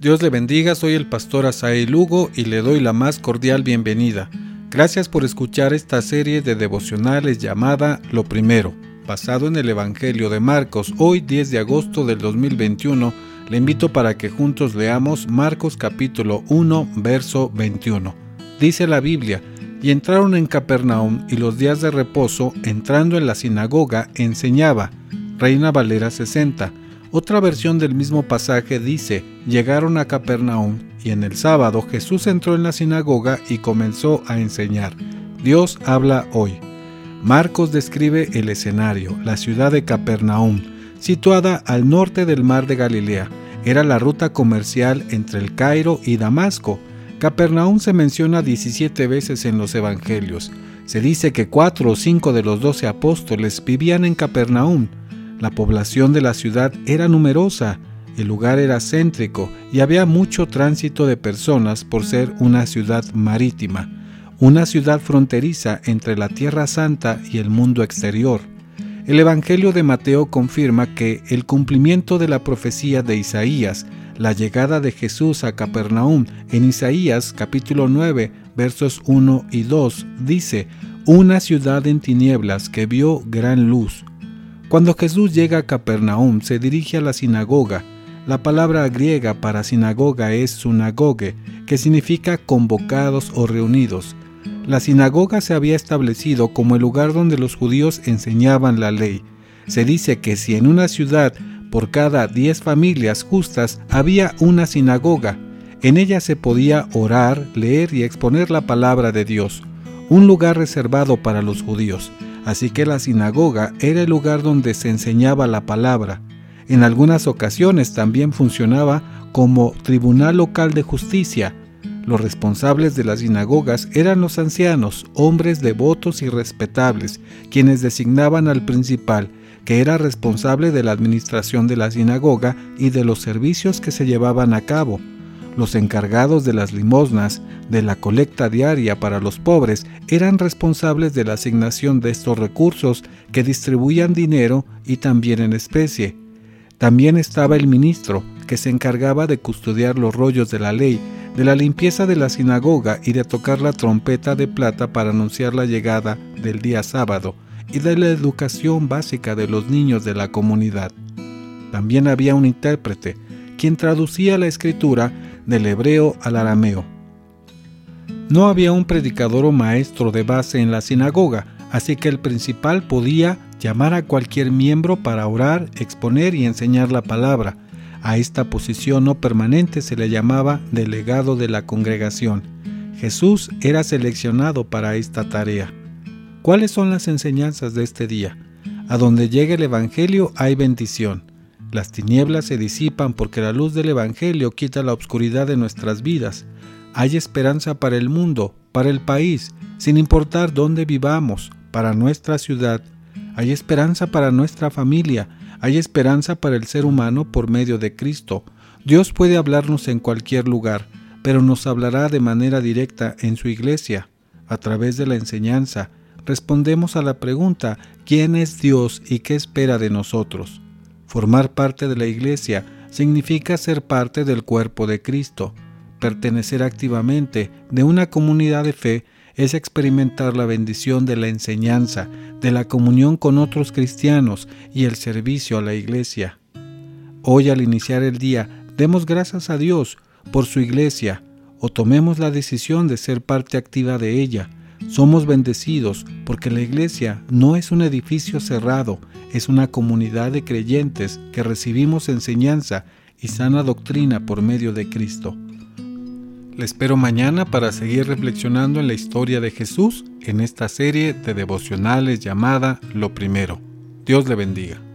Dios le bendiga, soy el pastor Asael Lugo y le doy la más cordial bienvenida. Gracias por escuchar esta serie de devocionales llamada Lo Primero, basado en el Evangelio de Marcos. Hoy 10 de agosto del 2021 le invito para que juntos leamos Marcos capítulo 1, verso 21. Dice la Biblia, y entraron en Capernaum y los días de reposo, entrando en la sinagoga, enseñaba. Reina Valera 60. Otra versión del mismo pasaje dice, llegaron a Capernaum y en el sábado Jesús entró en la sinagoga y comenzó a enseñar. Dios habla hoy. Marcos describe el escenario, la ciudad de Capernaum, situada al norte del mar de Galilea. Era la ruta comercial entre el Cairo y Damasco. Capernaum se menciona 17 veces en los Evangelios. Se dice que cuatro o cinco de los doce apóstoles vivían en Capernaum. La población de la ciudad era numerosa, el lugar era céntrico y había mucho tránsito de personas por ser una ciudad marítima, una ciudad fronteriza entre la Tierra Santa y el mundo exterior. El Evangelio de Mateo confirma que el cumplimiento de la profecía de Isaías, la llegada de Jesús a Capernaum en Isaías capítulo 9 versos 1 y 2 dice, una ciudad en tinieblas que vio gran luz. Cuando Jesús llega a Capernaum, se dirige a la sinagoga. La palabra griega para sinagoga es sunagoge, que significa convocados o reunidos. La sinagoga se había establecido como el lugar donde los judíos enseñaban la ley. Se dice que si en una ciudad por cada diez familias justas había una sinagoga, en ella se podía orar, leer y exponer la palabra de Dios, un lugar reservado para los judíos. Así que la sinagoga era el lugar donde se enseñaba la palabra. En algunas ocasiones también funcionaba como tribunal local de justicia. Los responsables de las sinagogas eran los ancianos, hombres devotos y respetables, quienes designaban al principal, que era responsable de la administración de la sinagoga y de los servicios que se llevaban a cabo. Los encargados de las limosnas, de la colecta diaria para los pobres, eran responsables de la asignación de estos recursos que distribuían dinero y también en especie. También estaba el ministro, que se encargaba de custodiar los rollos de la ley, de la limpieza de la sinagoga y de tocar la trompeta de plata para anunciar la llegada del día sábado y de la educación básica de los niños de la comunidad. También había un intérprete, quien traducía la escritura del hebreo al arameo. No había un predicador o maestro de base en la sinagoga, así que el principal podía llamar a cualquier miembro para orar, exponer y enseñar la palabra. A esta posición no permanente se le llamaba delegado de la congregación. Jesús era seleccionado para esta tarea. ¿Cuáles son las enseñanzas de este día? A donde llegue el Evangelio hay bendición. Las tinieblas se disipan porque la luz del Evangelio quita la oscuridad de nuestras vidas. Hay esperanza para el mundo, para el país, sin importar dónde vivamos, para nuestra ciudad. Hay esperanza para nuestra familia. Hay esperanza para el ser humano por medio de Cristo. Dios puede hablarnos en cualquier lugar, pero nos hablará de manera directa en su iglesia. A través de la enseñanza, respondemos a la pregunta, ¿quién es Dios y qué espera de nosotros? Formar parte de la Iglesia significa ser parte del cuerpo de Cristo. Pertenecer activamente de una comunidad de fe es experimentar la bendición de la enseñanza, de la comunión con otros cristianos y el servicio a la Iglesia. Hoy al iniciar el día, demos gracias a Dios por su Iglesia o tomemos la decisión de ser parte activa de ella somos bendecidos porque la iglesia no es un edificio cerrado, es una comunidad de creyentes que recibimos enseñanza y sana doctrina por medio de Cristo. Le espero mañana para seguir reflexionando en la historia de Jesús en esta serie de devocionales llamada Lo Primero. Dios le bendiga.